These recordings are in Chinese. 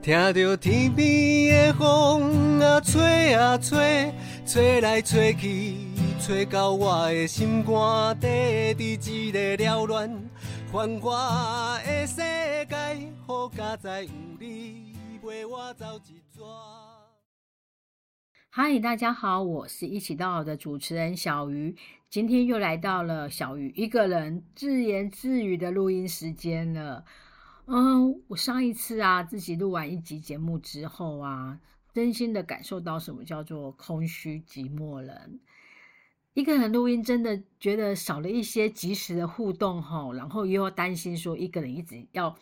听着天边的风啊吹啊吹，吹来吹去，吹到我的心肝底，伫一个缭乱繁华的世界，好佳哉有你陪我走一逝。嗨，大家好，我是一起到老的主持人小鱼，今天又来到了小鱼一个人自言自语的录音时间了。嗯，我上一次啊，自己录完一集节目之后啊，真心的感受到什么叫做空虚寂寞冷。一个人录音，真的觉得少了一些及时的互动哈，然后又要担心说一个人一直要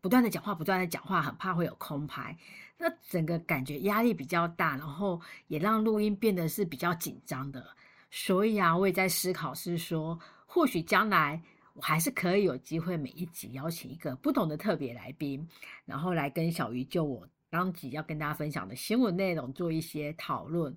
不断的讲话，不断的讲话，很怕会有空拍，那整个感觉压力比较大，然后也让录音变得是比较紧张的。所以啊，我也在思考是说，或许将来。我还是可以有机会每一集邀请一个不同的特别来宾，然后来跟小鱼就我当集要跟大家分享的新闻内容做一些讨论。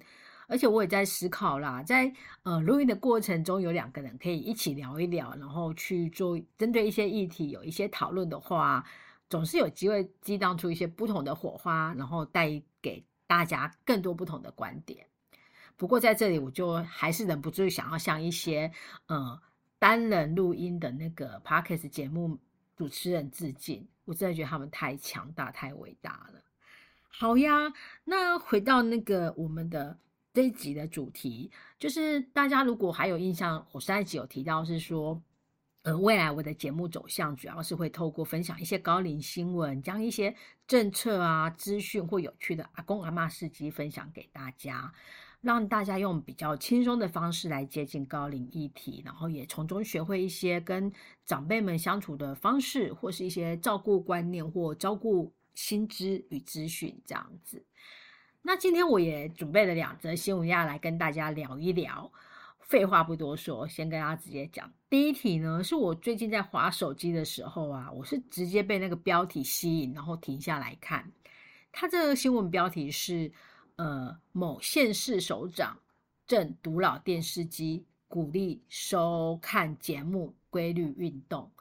而且我也在思考啦，在呃录音的过程中，有两个人可以一起聊一聊，然后去做针对一些议题有一些讨论的话，总是有机会激荡出一些不同的火花，然后带给大家更多不同的观点。不过在这里，我就还是忍不住想要向一些呃。单人录音的那个 podcast 节目主持人致敬，我真的觉得他们太强大、太伟大了。好呀，那回到那个我们的这一集的主题，就是大家如果还有印象，我上一集有提到是说，呃，未来我的节目走向主要是会透过分享一些高龄新闻，将一些政策啊、资讯或有趣的阿公阿妈事迹分享给大家。让大家用比较轻松的方式来接近高龄议题，然后也从中学会一些跟长辈们相处的方式，或是一些照顾观念或照顾薪资与资讯这样子。那今天我也准备了两则新闻要来跟大家聊一聊。废话不多说，先跟大家直接讲。第一题呢，是我最近在划手机的时候啊，我是直接被那个标题吸引，然后停下来看。它这个新闻标题是。呃，某县市首长正独老电视机，鼓励收看节目，规律运动。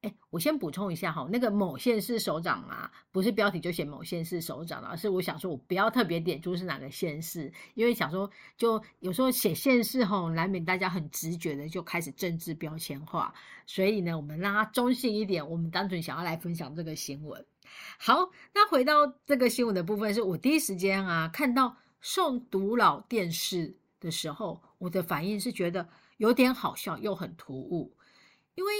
哎，我先补充一下哈，那个某县市首长啊，不是标题就写某县市首长了，而是我想说，我不要特别点出是哪个县市，因为想说，就有时候写县市哈，难免大家很直觉的就开始政治标签化，所以呢，我们让它中性一点，我们单纯想要来分享这个新闻。好，那回到这个新闻的部分，是我第一时间啊看到送独老电视的时候，我的反应是觉得有点好笑又很突兀，因为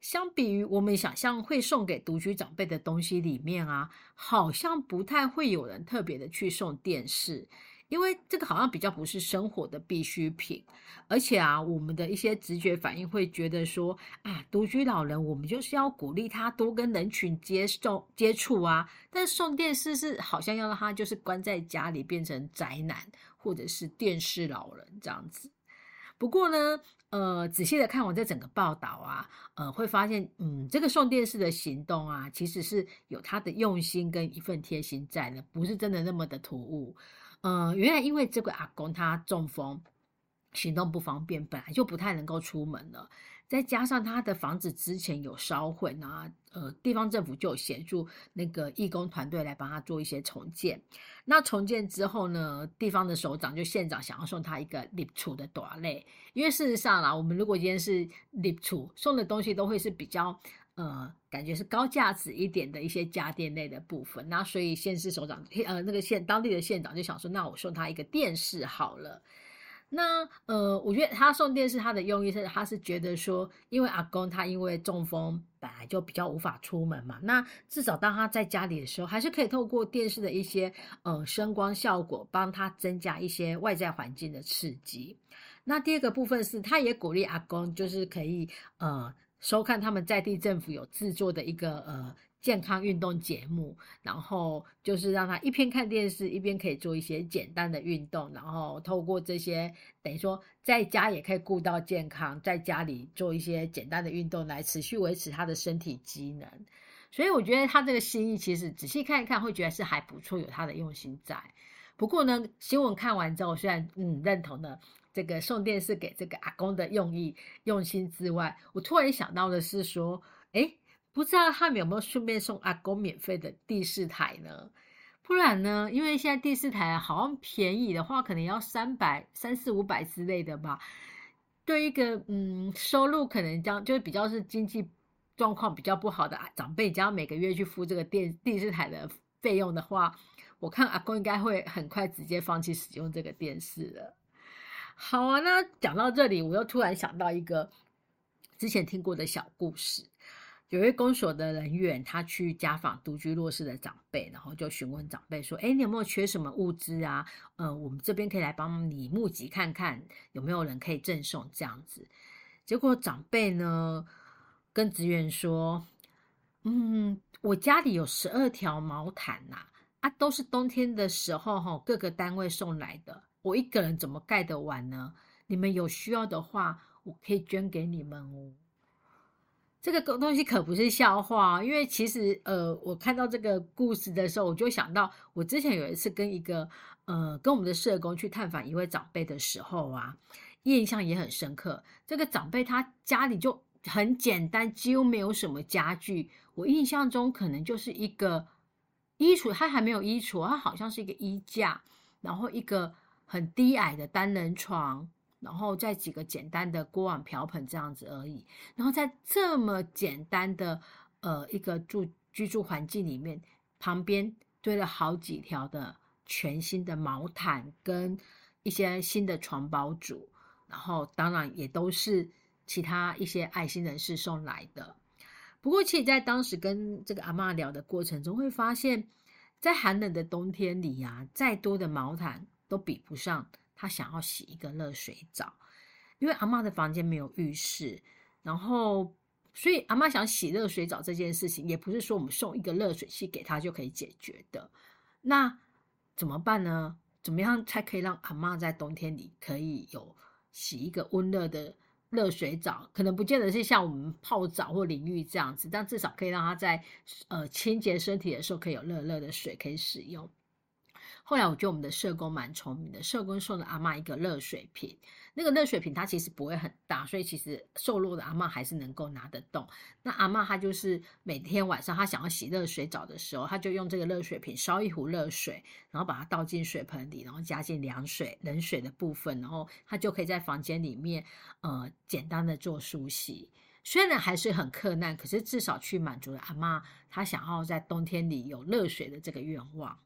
相比于我们想象会送给独居长辈的东西里面啊，好像不太会有人特别的去送电视。因为这个好像比较不是生活的必需品，而且啊，我们的一些直觉反应会觉得说，啊，独居老人我们就是要鼓励他多跟人群接受接触啊，但是送电视是好像要让他就是关在家里变成宅男或者是电视老人这样子。不过呢，呃，仔细的看完这整个报道啊，呃，会发现，嗯，这个送电视的行动啊，其实是有他的用心跟一份贴心在的，不是真的那么的突兀。嗯，原来因为这个阿公他中风，行动不方便，本来就不太能够出门了。再加上他的房子之前有烧毁啊，呃，地方政府就有协助那个义工团队来帮他做一些重建。那重建之后呢，地方的首长就县长想要送他一个立储的短类，因为事实上啦，我们如果今天是立储送的东西，都会是比较。呃，感觉是高价值一点的一些家电类的部分，那所以县市首长，呃，那个县当地的县长就想说，那我送他一个电视好了。那呃，我觉得他送电视，他的用意是，他是觉得说，因为阿公他因为中风，本来就比较无法出门嘛，那至少当他在家里的时候，还是可以透过电视的一些呃声光效果，帮他增加一些外在环境的刺激。那第二个部分是，他也鼓励阿公，就是可以呃。收看他们在地政府有制作的一个呃健康运动节目，然后就是让他一边看电视，一边可以做一些简单的运动，然后透过这些等于说在家也可以顾到健康，在家里做一些简单的运动来持续维持他的身体机能。所以我觉得他这个心意其实仔细看一看会觉得是还不错，有他的用心在。不过呢，新闻看完之后，虽然嗯认同的。这个送电视给这个阿公的用意用心之外，我突然想到的是说，哎，不知道他们有没有顺便送阿公免费的第四台呢？不然呢？因为现在第四台好像便宜的话，可能要三百、三四五百之类的吧。对一个嗯，收入可能将就是比较是经济状况比较不好的长辈，只要每个月去付这个电第四台的费用的话，我看阿公应该会很快直接放弃使用这个电视了。好啊，那讲到这里，我又突然想到一个之前听过的小故事。有一位公所的人员，他去家访独居弱势的长辈，然后就询问长辈说：“哎，你有没有缺什么物资啊？呃，我们这边可以来帮你募集看看，有没有人可以赠送这样子。”结果长辈呢跟职员说：“嗯，我家里有十二条毛毯呐，啊，都是冬天的时候哈，各个单位送来的，我一个人怎么盖得完呢？你们有需要的话，我可以捐给你们哦。”这个东西可不是笑话，因为其实呃，我看到这个故事的时候，我就想到我之前有一次跟一个呃，跟我们的社工去探访一位长辈的时候啊，印象也很深刻。这个长辈他家里就很简单，几乎没有什么家具。我印象中可能就是一个衣橱，他还没有衣橱，他好像是一个衣架，然后一个很低矮的单人床。然后再几个简单的锅碗瓢盆这样子而已。然后在这么简单的呃一个住居住环境里面，旁边堆了好几条的全新的毛毯跟一些新的床包组，然后当然也都是其他一些爱心人士送来的。不过，其实，在当时跟这个阿妈聊的过程中，会发现，在寒冷的冬天里呀，再多的毛毯都比不上。他想要洗一个热水澡，因为阿妈的房间没有浴室，然后所以阿妈想洗热水澡这件事情，也不是说我们送一个热水器给他就可以解决的。那怎么办呢？怎么样才可以让阿妈在冬天里可以有洗一个温热的热水澡？可能不见得是像我们泡澡或淋浴这样子，但至少可以让他在呃清洁身体的时候可以有热热的水可以使用。后来我觉得我们的社工蛮聪明的，社工送了阿妈一个热水瓶，那个热水瓶它其实不会很大，所以其实瘦弱的阿妈还是能够拿得动。那阿妈她就是每天晚上她想要洗热水澡的时候，她就用这个热水瓶烧一壶热水，然后把它倒进水盆里，然后加进凉水、冷水的部分，然后她就可以在房间里面呃简单的做梳洗。虽然还是很困难，可是至少去满足了阿妈她想要在冬天里有热水的这个愿望。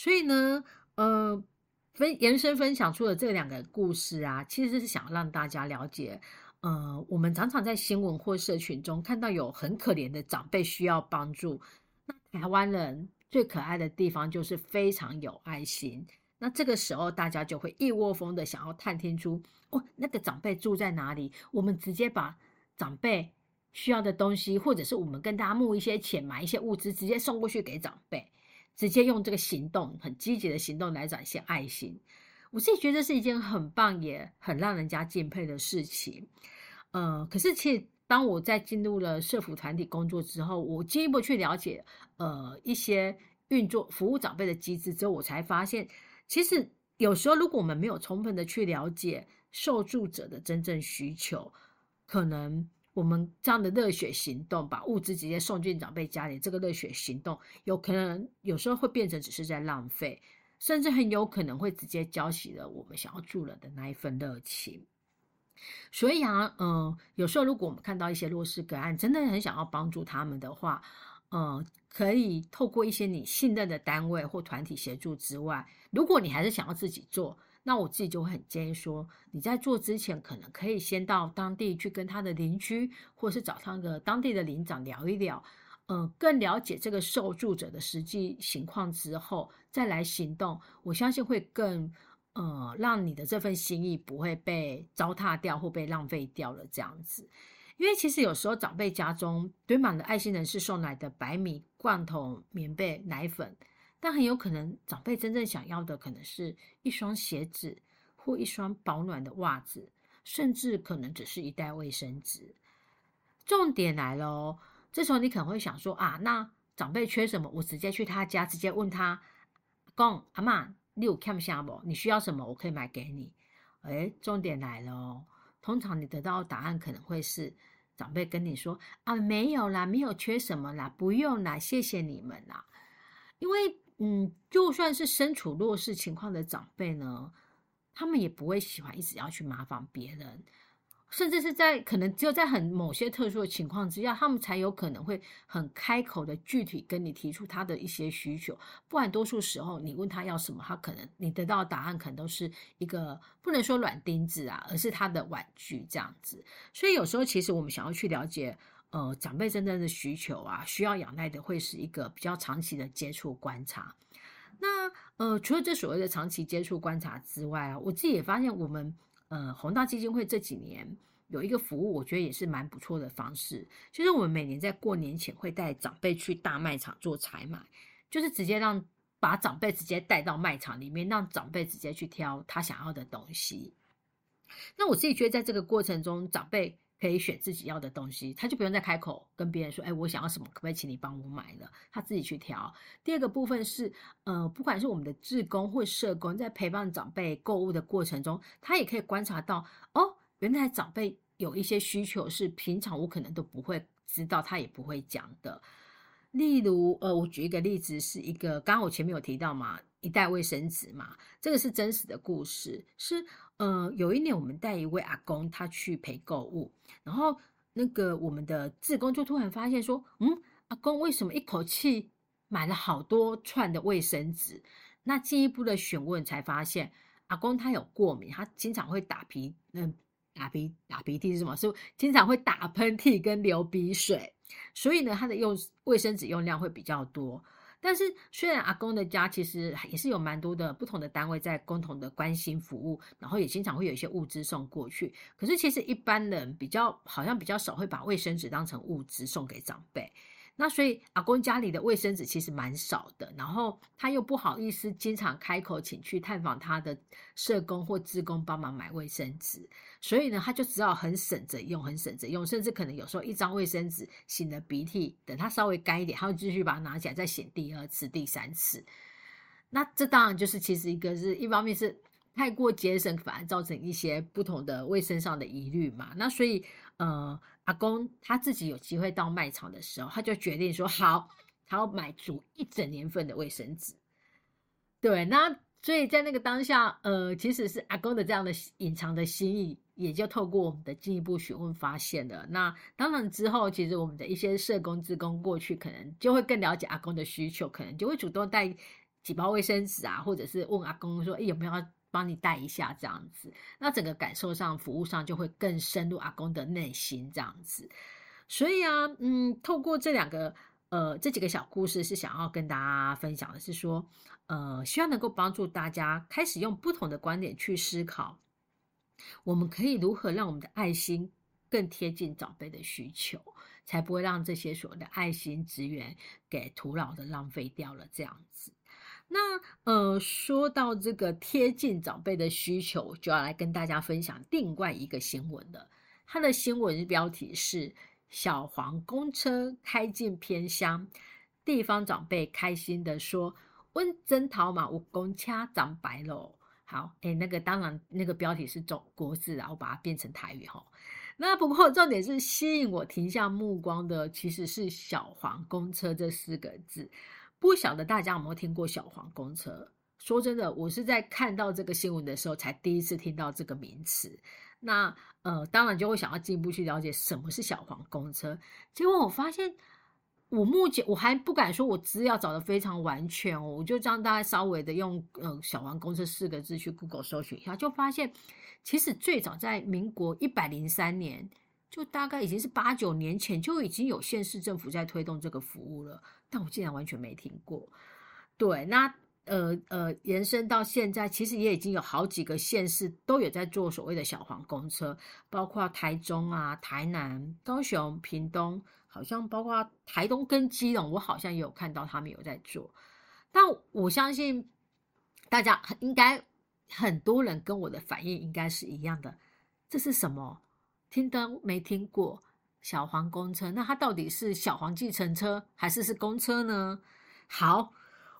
所以呢，呃，分延伸分享出了这两个故事啊，其实是想让大家了解，呃，我们常常在新闻或社群中看到有很可怜的长辈需要帮助。那台湾人最可爱的地方就是非常有爱心。那这个时候大家就会一窝蜂的想要探听出，哦，那个长辈住在哪里？我们直接把长辈需要的东西，或者是我们跟大家募一些钱，买一些物资，直接送过去给长辈。直接用这个行动，很积极的行动来展现爱心，我自己觉得是一件很棒也很让人家敬佩的事情。呃，可是其实当我在进入了社服团体工作之后，我进一步去了解呃一些运作服务长辈的机制之后，我才发现，其实有时候如果我们没有充分的去了解受助者的真正需求，可能。我们这样的热血行动，把物资直接送进长辈家里，这个热血行动有可能有时候会变成只是在浪费，甚至很有可能会直接浇熄了我们想要助人的那一份热情。所以啊，嗯，有时候如果我们看到一些弱势个案，真的很想要帮助他们的话，嗯，可以透过一些你信任的单位或团体协助之外，如果你还是想要自己做。那我自己就会很建议说，你在做之前，可能可以先到当地去跟他的邻居，或者是找他个当地的领长聊一聊，嗯，更了解这个受助者的实际情况之后，再来行动。我相信会更，呃，让你的这份心意不会被糟蹋掉或被浪费掉了这样子。因为其实有时候长辈家中堆满了爱心人士送来的白米、罐头、棉被、奶粉。但很有可能，长辈真正想要的可能是一双鞋子或一双保暖的袜子，甚至可能只是一袋卫生纸。重点来了哦，这时候你可能会想说啊，那长辈缺什么？我直接去他家，直接问他，公阿妈，你有看下不？你需要什么？我可以买给你。诶重点来了，通常你得到的答案可能会是长辈跟你说啊，没有啦，没有缺什么啦，不用啦，谢谢你们啦，因为。嗯，就算是身处弱势情况的长辈呢，他们也不会喜欢一直要去麻烦别人。甚至是在可能只有在很某些特殊的情况之下，他们才有可能会很开口的具体跟你提出他的一些需求。不然多数时候你问他要什么，他可能你得到的答案可能都是一个不能说软钉子啊，而是他的玩具这样子。所以有时候其实我们想要去了解呃长辈真正的需求啊，需要仰赖的会是一个比较长期的接触观察。那呃除了这所谓的长期接触观察之外啊，我自己也发现我们。呃，宏大基金会这几年有一个服务，我觉得也是蛮不错的方式，就是我们每年在过年前会带长辈去大卖场做采买，就是直接让把长辈直接带到卖场里面，让长辈直接去挑他想要的东西。那我自己觉得，在这个过程中，长辈。可以选自己要的东西，他就不用再开口跟别人说：“哎，我想要什么，可不可以请你帮我买了？”他自己去挑。第二个部分是，呃，不管是我们的志工或社工，在陪伴长辈购物的过程中，他也可以观察到，哦，原来长辈有一些需求是平常我可能都不会知道，他也不会讲的。例如，呃，我举一个例子，是一个刚刚我前面有提到嘛，一袋卫生纸嘛，这个是真实的故事，是。呃，有一年我们带一位阿公，他去陪购物，然后那个我们的志工就突然发现说，嗯，阿公为什么一口气买了好多串的卫生纸？那进一步的询问才发现，阿公他有过敏，他经常会打鼻，嗯，打鼻打鼻涕是什么？是经常会打喷嚏跟流鼻水，所以呢，他的用卫生纸用量会比较多。但是，虽然阿公的家其实也是有蛮多的不同的单位在共同的关心服务，然后也经常会有一些物资送过去。可是，其实一般人比较好像比较少会把卫生纸当成物资送给长辈。那所以阿公家里的卫生纸其实蛮少的，然后他又不好意思经常开口请去探访他的社工或职工帮忙买卫生纸，所以呢，他就只好很省着用，很省着用，甚至可能有时候一张卫生纸擤了鼻涕，等它稍微干一点，他就继续把它拿起来再擤第二次、第三次。那这当然就是其实一个是一方面是太过节省，反而造成一些不同的卫生上的疑虑嘛。那所以呃。阿公他自己有机会到卖场的时候，他就决定说好，他要买足一整年份的卫生纸。对，那所以在那个当下，呃，其实是阿公的这样的隐藏的心意，也就透过我们的进一步询问发现了。那当然之后，其实我们的一些社工职工过去，可能就会更了解阿公的需求，可能就会主动带几包卫生纸啊，或者是问阿公说，哎，有没有？帮你带一下这样子，那整个感受上、服务上就会更深入阿公的内心这样子。所以啊，嗯，透过这两个呃这几个小故事，是想要跟大家分享的是说，呃，希望能够帮助大家开始用不同的观点去思考，我们可以如何让我们的爱心更贴近长辈的需求，才不会让这些所谓的爱心资源给徒劳的浪费掉了这样子。那呃，说到这个贴近长辈的需求，就要来跟大家分享另外一个新闻了。它的新闻标题是“小黄公车开进偏乡，地方长辈开心的说：问真桃马，我公掐长白喽。”好，哎，那个当然，那个标题是中国字，然后把它变成台语哈。那不过重点是吸引我停下目光的，其实是“小黄公车”这四个字。不晓得大家有没有听过小黄公车？说真的，我是在看到这个新闻的时候才第一次听到这个名词。那呃，当然就会想要进一步去了解什么是小黄公车。结果我发现，我目前我还不敢说我资料找的非常完全哦，我就这样大家稍微的用呃小黄公车四个字去 Google 搜寻一下，就发现其实最早在民国一百零三年。就大概已经是八九年前就已经有县市政府在推动这个服务了，但我竟然完全没听过。对，那呃呃，延伸到现在，其实也已经有好几个县市都有在做所谓的小黄公车，包括台中啊、台南、高雄、屏东，好像包括台东跟基隆，我好像也有看到他们有在做。但我相信大家应该很多人跟我的反应应该是一样的，这是什么？听都没听过小黄公车，那它到底是小黄计程车还是是公车呢？好，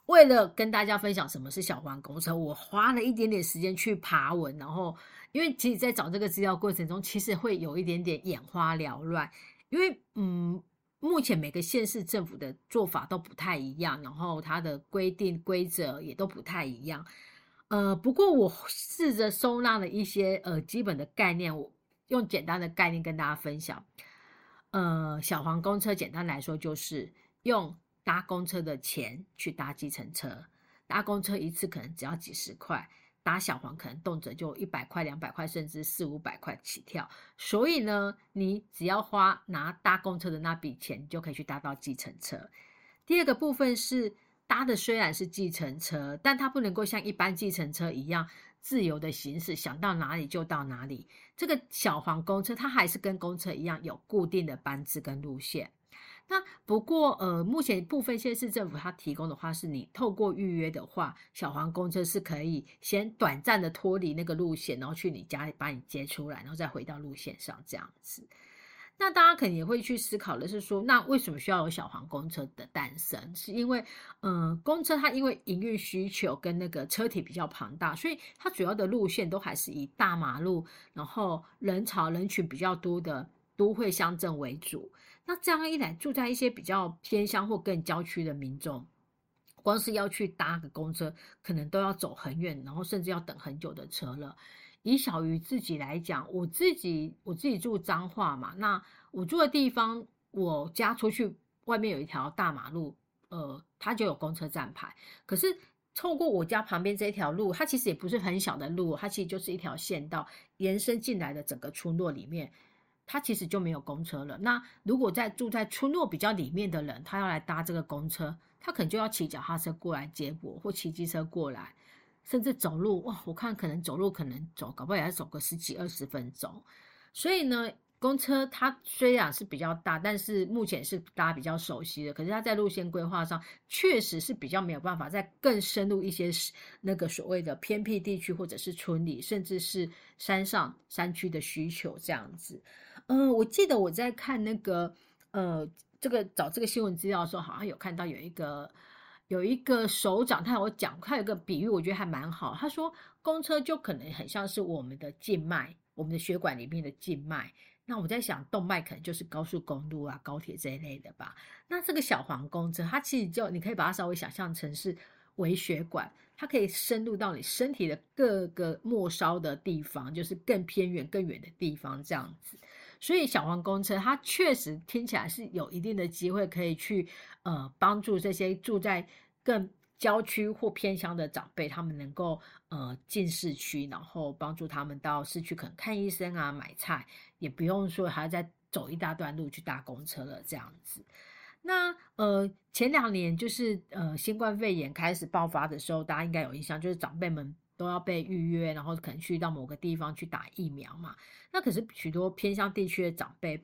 为了跟大家分享什么是小黄公车，我花了一点点时间去爬文，然后因为其实，在找这个资料过程中，其实会有一点点眼花缭乱，因为嗯，目前每个县市政府的做法都不太一样，然后它的规定规则也都不太一样。呃，不过我试着收纳了一些呃基本的概念，我用简单的概念跟大家分享。呃，小黄公车简单来说就是用搭公车的钱去搭计程车，搭公车一次可能只要几十块。搭小黄可能动辄就一百块、两百块，甚至四五百块起跳。所以呢，你只要花拿搭公车的那笔钱，就可以去搭到计程车。第二个部分是搭的虽然是计程车，但它不能够像一般计程车一样自由的行驶，想到哪里就到哪里。这个小黄公车它还是跟公车一样有固定的班次跟路线。那不过，呃，目前部分县市政府它提供的话，是你透过预约的话，小黄公车是可以先短暂的脱离那个路线，然后去你家里把你接出来，然后再回到路线上这样子。那大家肯定也会去思考的是说，那为什么需要有小黄公车的诞生？是因为，嗯，公车它因为营运需求跟那个车体比较庞大，所以它主要的路线都还是以大马路，然后人潮人群比较多的都会乡镇为主。那这样一来，住在一些比较偏乡或更郊区的民众，光是要去搭个公车，可能都要走很远，然后甚至要等很久的车了。以小鱼自己来讲，我自己我自己住彰化嘛，那我住的地方，我家出去外面有一条大马路，呃，它就有公车站牌。可是透过我家旁边这条路，它其实也不是很小的路，它其实就是一条县道延伸进来的整个村落里面。他其实就没有公车了。那如果在住在村落比较里面的人，他要来搭这个公车，他可能就要骑脚踏车过来接我，或骑机车过来，甚至走路。哇，我看可能走路可能走，搞不好也要走个十几二十分钟。所以呢，公车它虽然是比较大，但是目前是大家比较熟悉的。可是它在路线规划上，确实是比较没有办法再更深入一些那个所谓的偏僻地区，或者是村里，甚至是山上山区的需求这样子。嗯，我记得我在看那个呃，这个找这个新闻资料的时候，好像有看到有一个有一个首长，他有讲，他有个比喻，我觉得还蛮好。他说，公车就可能很像是我们的静脉，我们的血管里面的静脉。那我在想，动脉可能就是高速公路啊、高铁这一类的吧。那这个小黄公车，它其实就你可以把它稍微想象成是微血管，它可以深入到你身体的各个末梢的地方，就是更偏远、更远的地方这样子。所以小黄公车它确实听起来是有一定的机会可以去呃帮助这些住在更郊区或偏乡的长辈，他们能够呃进市区，然后帮助他们到市区可能看医生啊、买菜，也不用说还要再走一大段路去搭公车了这样子。那呃前两年就是呃新冠肺炎开始爆发的时候，大家应该有印象，就是长辈们。都要被预约，然后可能去到某个地方去打疫苗嘛。那可是许多偏乡地区的长辈，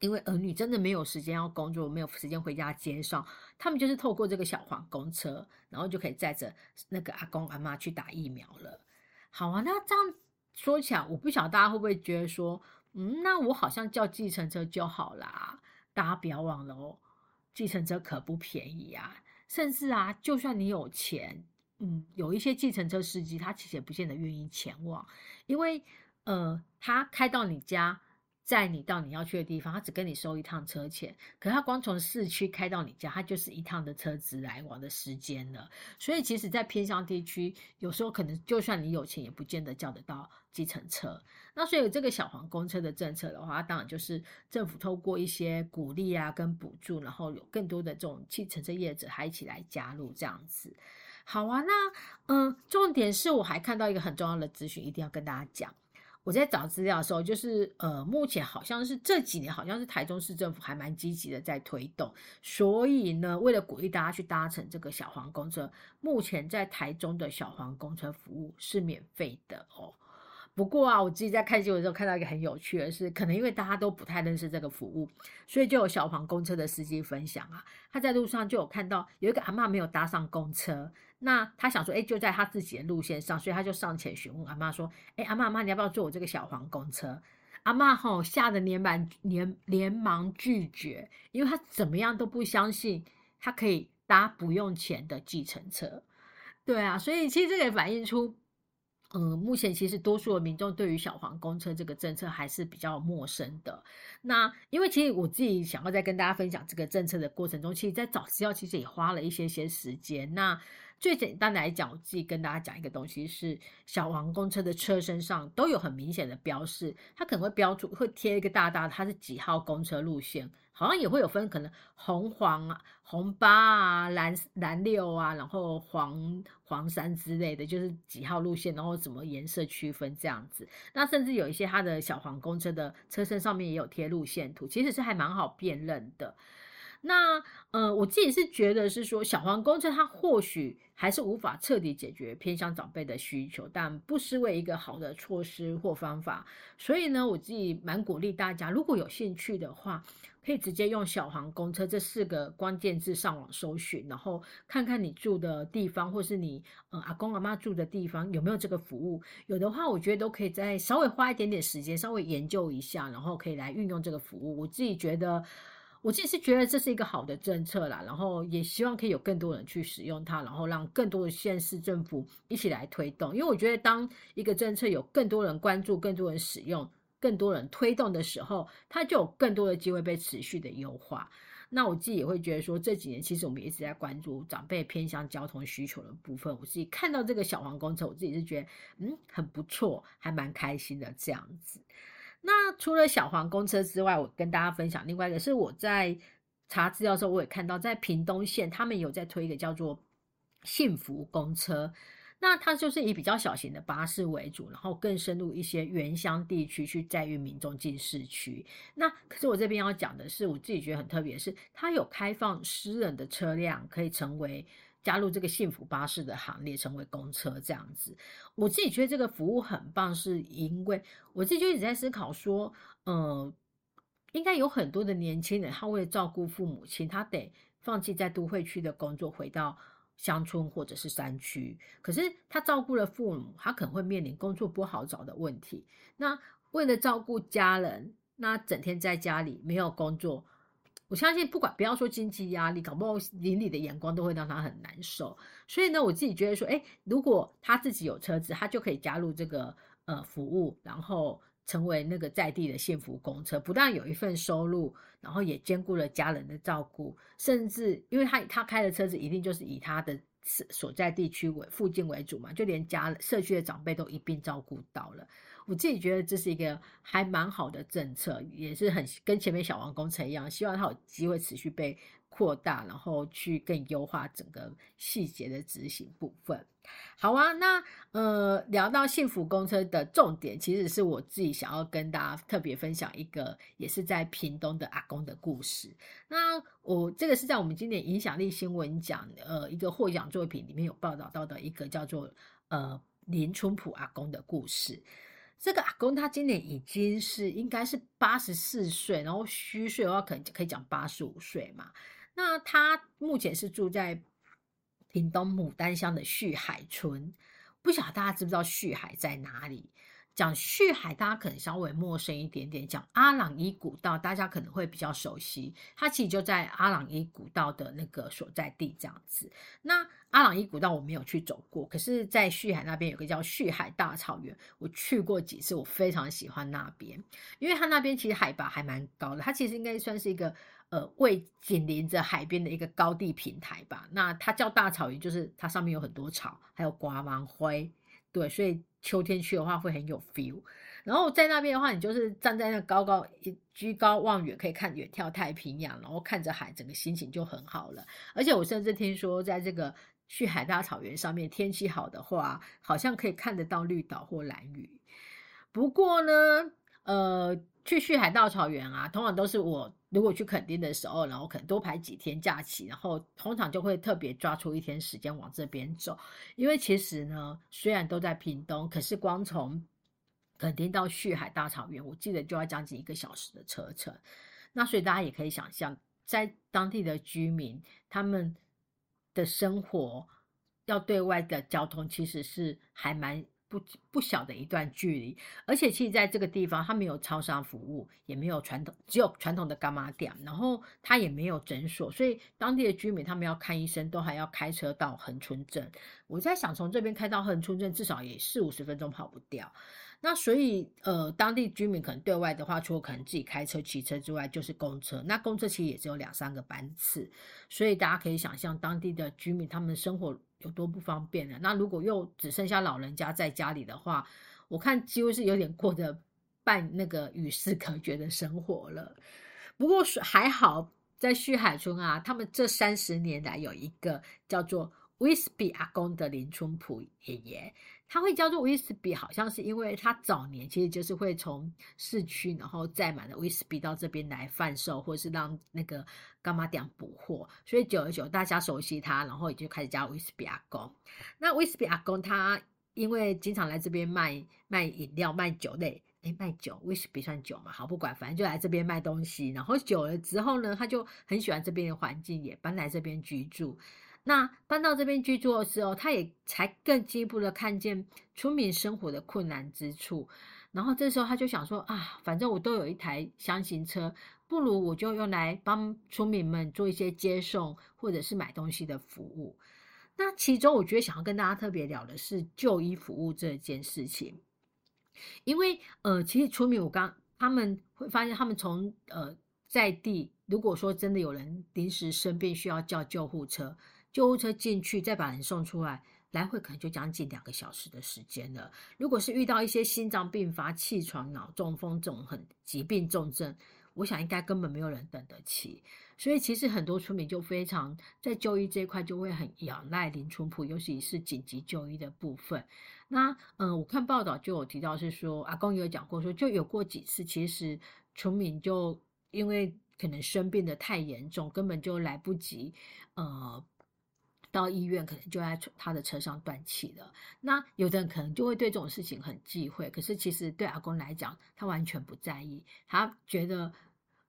因为儿女真的没有时间要工作，没有时间回家接送，他们就是透过这个小黄公车，然后就可以载着那个阿公阿妈去打疫苗了。好啊，那这样说起来，我不晓得大家会不会觉得说，嗯，那我好像叫计程车就好啦。大家不要忘了哦，计程车可不便宜啊，甚至啊，就算你有钱。嗯，有一些计程车司机，他其实也不见得愿意前往，因为，呃，他开到你家，载你到你要去的地方，他只跟你收一趟车钱，可他光从市区开到你家，他就是一趟的车子来往的时间了。所以，其实，在偏乡地区，有时候可能就算你有钱，也不见得叫得到计程车。那所以，这个小黄公车的政策的话，当然就是政府透过一些鼓励啊，跟补助，然后有更多的这种计程车业者还一起来加入这样子。好啊，那嗯，重点是我还看到一个很重要的资讯，一定要跟大家讲。我在找资料的时候，就是呃，目前好像是这几年，好像是台中市政府还蛮积极的在推动。所以呢，为了鼓励大家去搭乘这个小黄公车，目前在台中的小黄公车服务是免费的哦。不过啊，我自己在看新闻的时候看到一个很有趣的是，可能因为大家都不太认识这个服务，所以就有小黄公车的司机分享啊，他在路上就有看到有一个阿妈没有搭上公车，那他想说，哎，就在他自己的路线上，所以他就上前询问阿妈说，哎，阿妈阿妈，你要不要坐我这个小黄公车？阿妈吼吓得连忙连连忙拒绝，因为他怎么样都不相信他可以搭不用钱的计程车。对啊，所以其实这个也反映出。嗯，目前其实多数的民众对于小黄公车这个政策还是比较陌生的。那因为其实我自己想要在跟大家分享这个政策的过程中，其实，在找资料其实也花了一些些时间。那最简单来讲，我自己跟大家讲一个东西是，小黄公车的车身上都有很明显的标示，它可能会标注会贴一个大大的，它是几号公车路线。好像也会有分，可能红黄啊、红八啊、蓝蓝六啊，然后黄黄三之类的，就是几号路线，然后怎么颜色区分这样子。那甚至有一些它的小黄公车的车身上面也有贴路线图，其实是还蛮好辨认的。那呃，我自己是觉得是说，小黄公车它或许还是无法彻底解决偏向长辈的需求，但不失为一个好的措施或方法。所以呢，我自己蛮鼓励大家，如果有兴趣的话，可以直接用小黄公车这四个关键字上网搜寻，然后看看你住的地方，或是你呃阿公阿妈住的地方有没有这个服务。有的话，我觉得都可以再稍微花一点点时间，稍微研究一下，然后可以来运用这个服务。我自己觉得。我自己是觉得这是一个好的政策啦，然后也希望可以有更多人去使用它，然后让更多的县市政府一起来推动。因为我觉得，当一个政策有更多人关注、更多人使用、更多人推动的时候，它就有更多的机会被持续的优化。那我自己也会觉得说，这几年其实我们一直在关注长辈偏向交通需求的部分。我自己看到这个小黄公车，我自己是觉得嗯很不错，还蛮开心的这样子。那除了小黄公车之外，我跟大家分享另外一个是我在查资料的时候，我也看到在屏东县他们有在推一个叫做幸福公车。那它就是以比较小型的巴士为主，然后更深入一些原乡地区去载运民众进市区。那可是我这边要讲的是，我自己觉得很特别，是它有开放私人的车辆可以成为。加入这个幸福巴士的行列，成为公车这样子，我自己觉得这个服务很棒，是因为我自己就一直在思考说，呃，应该有很多的年轻人，他为了照顾父母亲，他得放弃在都会区的工作，回到乡村或者是山区。可是他照顾了父母，他可能会面临工作不好找的问题。那为了照顾家人，那整天在家里没有工作。我相信，不管不要说经济压力，搞不好邻里的眼光都会让他很难受。所以呢，我自己觉得说，哎，如果他自己有车子，他就可以加入这个呃服务，然后成为那个在地的幸福公车，不但有一份收入，然后也兼顾了家人的照顾，甚至因为他他开的车子一定就是以他的所在地区为附近为主嘛，就连家社区的长辈都一并照顾到了。我自己觉得这是一个还蛮好的政策，也是很跟前面小王工程一样，希望它有机会持续被扩大，然后去更优化整个细节的执行部分。好啊，那呃聊到幸福公车的重点，其实是我自己想要跟大家特别分享一个，也是在屏东的阿公的故事。那我这个是在我们今年影响力新闻奖呃一个获奖作品里面有报道到的一个叫做呃林春普阿公的故事。这个阿公他今年已经是应该是八十四岁，然后虚岁的话可能可以讲八十五岁嘛。那他目前是住在屏东牡丹乡的旭海村，不晓得大家知不知道旭海在哪里？讲旭海，大家可能稍微陌生一点点；讲阿朗伊古道，大家可能会比较熟悉。它其实就在阿朗伊古道的那个所在地这样子。那阿朗伊古道我没有去走过，可是，在旭海那边有个叫旭海大草原，我去过几次，我非常喜欢那边，因为它那边其实海拔还蛮高的。它其实应该算是一个呃，位紧邻着海边的一个高地平台吧。那它叫大草原，就是它上面有很多草，还有刮芒灰。对，所以秋天去的话会很有 feel。然后在那边的话，你就是站在那高高一居高望远，可以看远眺太平洋，然后看着海，整个心情就很好了。而且我甚至听说，在这个去海大草原上面，天气好的话，好像可以看得到绿岛或蓝屿。不过呢，呃，去去海大草原啊，通常都是我。如果去垦丁的时候，然后可能多排几天假期，然后通常就会特别抓出一天时间往这边走。因为其实呢，虽然都在屏东，可是光从垦丁到旭海大草原，我记得就要将近一个小时的车程。那所以大家也可以想象，在当地的居民他们的生活要对外的交通其实是还蛮不不小的一段距离，而且其实在这个地方，它没有超商服务，也没有传统，只有传统的干妈店，然后它也没有诊所，所以当地的居民他们要看医生，都还要开车到横村镇。我在想，从这边开到横村镇，至少也四五十分钟跑不掉。那所以，呃，当地居民可能对外的话，除了可能自己开车、骑车之外，就是公车。那公车其实也只有两三个班次，所以大家可以想象当地的居民他们生活有多不方便了。那如果又只剩下老人家在家里的话，我看几乎是有点过着 半那个与世隔绝的生活了。不过还好，在旭海村啊，他们这三十年来有一个叫做威士比阿公的林春普爷爷。他会叫做威士比，好像是因为他早年其实就是会从市区，然后载满了威士比到这边来贩售，或是让那个干妈店补货，所以久而久大家熟悉他，然后也就开始叫威士比阿公。那威士比阿公他因为经常来这边卖卖饮料、卖酒类，诶卖酒，威士比算酒嘛？好不管，反正就来这边卖东西。然后久了之后呢，他就很喜欢这边的环境，也搬来这边居住。那搬到这边居住的时候，他也才更进一步的看见村民生活的困难之处。然后这时候他就想说啊，反正我都有一台箱型车，不如我就用来帮村民们做一些接送或者是买东西的服务。那其中我觉得想要跟大家特别聊的是就医服务这件事情，因为呃，其实村民我刚他们会发现，他们从呃在地，如果说真的有人临时生病需要叫救护车。救护车进去，再把人送出来，来回可能就将近两个小时的时间了。如果是遇到一些心脏病发、气喘、脑中风这种很疾病重症，我想应该根本没有人等得起。所以其实很多村民就非常在就医这一块就会很仰赖林村埔，尤其是紧急就医的部分。那嗯，我看报道就有提到是说，阿公有讲过说，就有过几次，其实村民就因为可能生病的太严重，根本就来不及呃。到医院可能就在他的车上断气了。那有的人可能就会对这种事情很忌讳，可是其实对阿公来讲，他完全不在意。他觉得，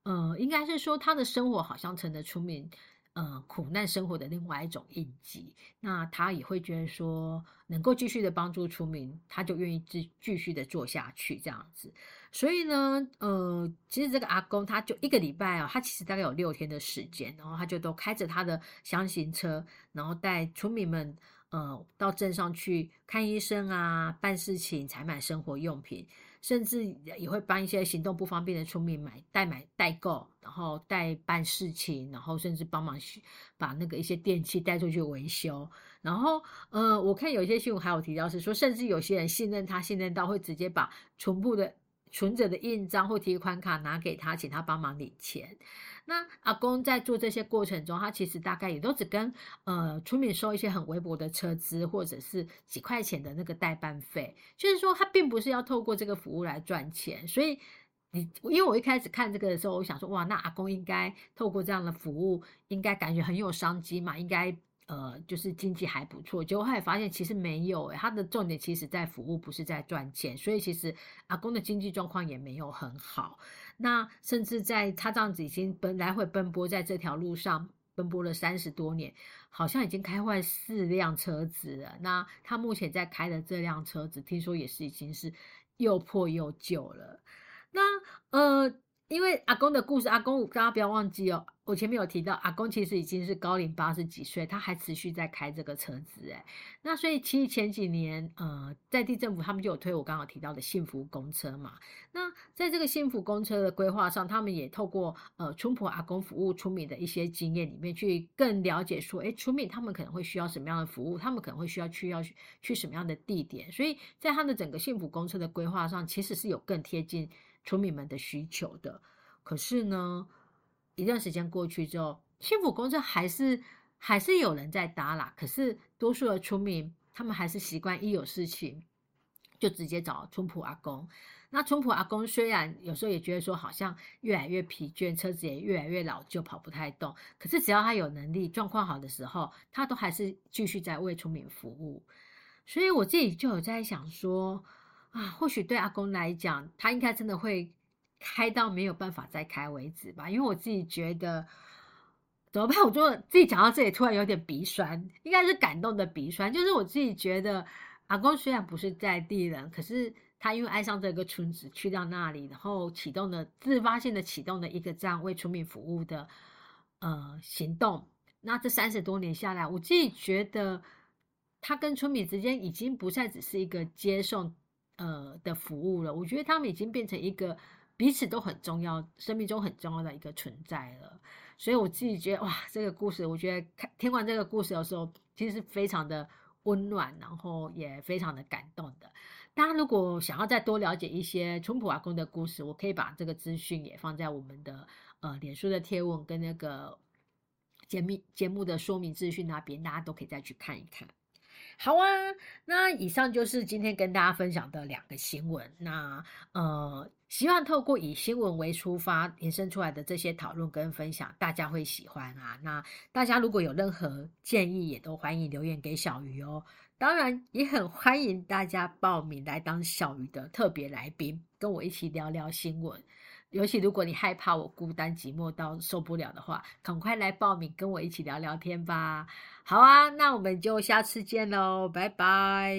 呃，应该是说他的生活好像成了出民，呃，苦难生活的另外一种印记。那他也会觉得说，能够继续的帮助出民，他就愿意继继续的做下去这样子。所以呢，呃，其实这个阿公他就一个礼拜哦，他其实大概有六天的时间，然后他就都开着他的箱型车，然后带村民们，呃，到镇上去看医生啊，办事情，采买生活用品，甚至也会帮一些行动不方便的村民买代买代购，然后代办事情，然后甚至帮忙把那个一些电器带出去维修。然后，呃，我看有一些新闻还有提到是说，甚至有些人信任他，信任到会直接把全部的。存折的印章或提款卡拿给他，请他帮忙领钱。那阿公在做这些过程中，他其实大概也都只跟呃村民收一些很微薄的车资，或者是几块钱的那个代办费。就是说，他并不是要透过这个服务来赚钱。所以，你因为我一开始看这个的时候，我想说，哇，那阿公应该透过这样的服务，应该感觉很有商机嘛，应该。呃，就是经济还不错，结果后来发现其实没有，诶他的重点其实在服务，不是在赚钱，所以其实阿公的经济状况也没有很好。那甚至在他这样子已经奔来回奔波在这条路上奔波了三十多年，好像已经开坏四辆车子了。那他目前在开的这辆车子，听说也是已经是又破又旧了。那呃。因为阿公的故事，阿公大家不要忘记哦，我前面有提到，阿公其实已经是高龄八十几岁，他还持续在开这个车子，诶那所以其实前几年，呃，在地政府他们就有推我刚刚提到的幸福公车嘛。那在这个幸福公车的规划上，他们也透过呃村婆阿公服务村民的一些经验里面，去更了解说，诶村民他们可能会需要什么样的服务，他们可能会需要去要去什么样的地点，所以在他的整个幸福公车的规划上，其实是有更贴近。村民们的需求的，可是呢，一段时间过去之后，幸福公车还是还是有人在搭啦。可是多数的村民，他们还是习惯一有事情就直接找村普阿公。那村普阿公虽然有时候也觉得说好像越来越疲倦，车子也越来越老旧，跑不太动。可是只要他有能力，状况好的时候，他都还是继续在为村民服务。所以我自己就有在想说。啊，或许对阿公来讲，他应该真的会开到没有办法再开为止吧。因为我自己觉得怎么办？我就自己讲到这里，突然有点鼻酸，应该是感动的鼻酸。就是我自己觉得，阿公虽然不是在地人，可是他因为爱上这个村子，去到那里，然后启动了自发性的启动了一个这样为村民服务的呃行动。那这三十多年下来，我自己觉得他跟村民之间已经不再只是一个接送呃的服务了，我觉得他们已经变成一个彼此都很重要、生命中很重要的一个存在了。所以我自己觉得哇，这个故事，我觉得看听完这个故事的时候，其实是非常的温暖，然后也非常的感动的。大家如果想要再多了解一些淳朴阿公的故事，我可以把这个资讯也放在我们的呃脸书的贴文跟那个节目节目的说明资讯那边，大家都可以再去看一看。好啊，那以上就是今天跟大家分享的两个新闻。那呃，希望透过以新闻为出发延伸出来的这些讨论跟分享，大家会喜欢啊。那大家如果有任何建议，也都欢迎留言给小鱼哦。当然，也很欢迎大家报名来当小鱼的特别来宾，跟我一起聊聊新闻。尤其如果你害怕我孤单寂寞到受不了的话，赶快来报名，跟我一起聊聊天吧。好啊，那我们就下次见喽，拜拜。